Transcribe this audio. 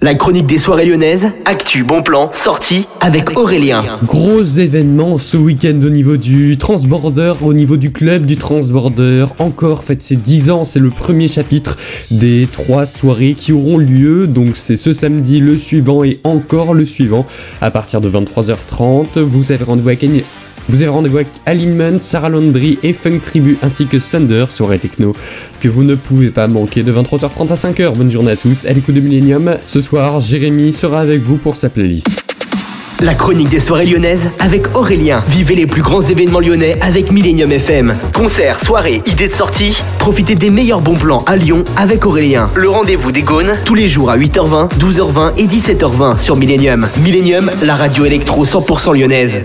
La chronique des soirées lyonnaises, actu, bon plan, sortie avec Aurélien. Gros événement ce week-end au niveau du Transborder, au niveau du club du Transborder. Encore, faites ses 10 ans, c'est le premier chapitre des trois soirées qui auront lieu. Donc c'est ce samedi, le suivant et encore le suivant. À partir de 23h30, vous avez rendez-vous avec vous avez rendez-vous avec Alignment, Sarah Landry et Funk Tribu ainsi que Thunder, soirée techno que vous ne pouvez pas manquer de 23h30 à 5h. Bonne journée à tous, à l'écoute de Millennium. Ce soir, Jérémy sera avec vous pour sa playlist. La chronique des soirées lyonnaises avec Aurélien. Vivez les plus grands événements lyonnais avec Millennium FM. Concerts, soirées, idées de sortie. Profitez des meilleurs bons plans à Lyon avec Aurélien. Le rendez-vous des Gaunes tous les jours à 8h20, 12h20 et 17h20 sur Millennium. Millennium, la radio électro 100% lyonnaise.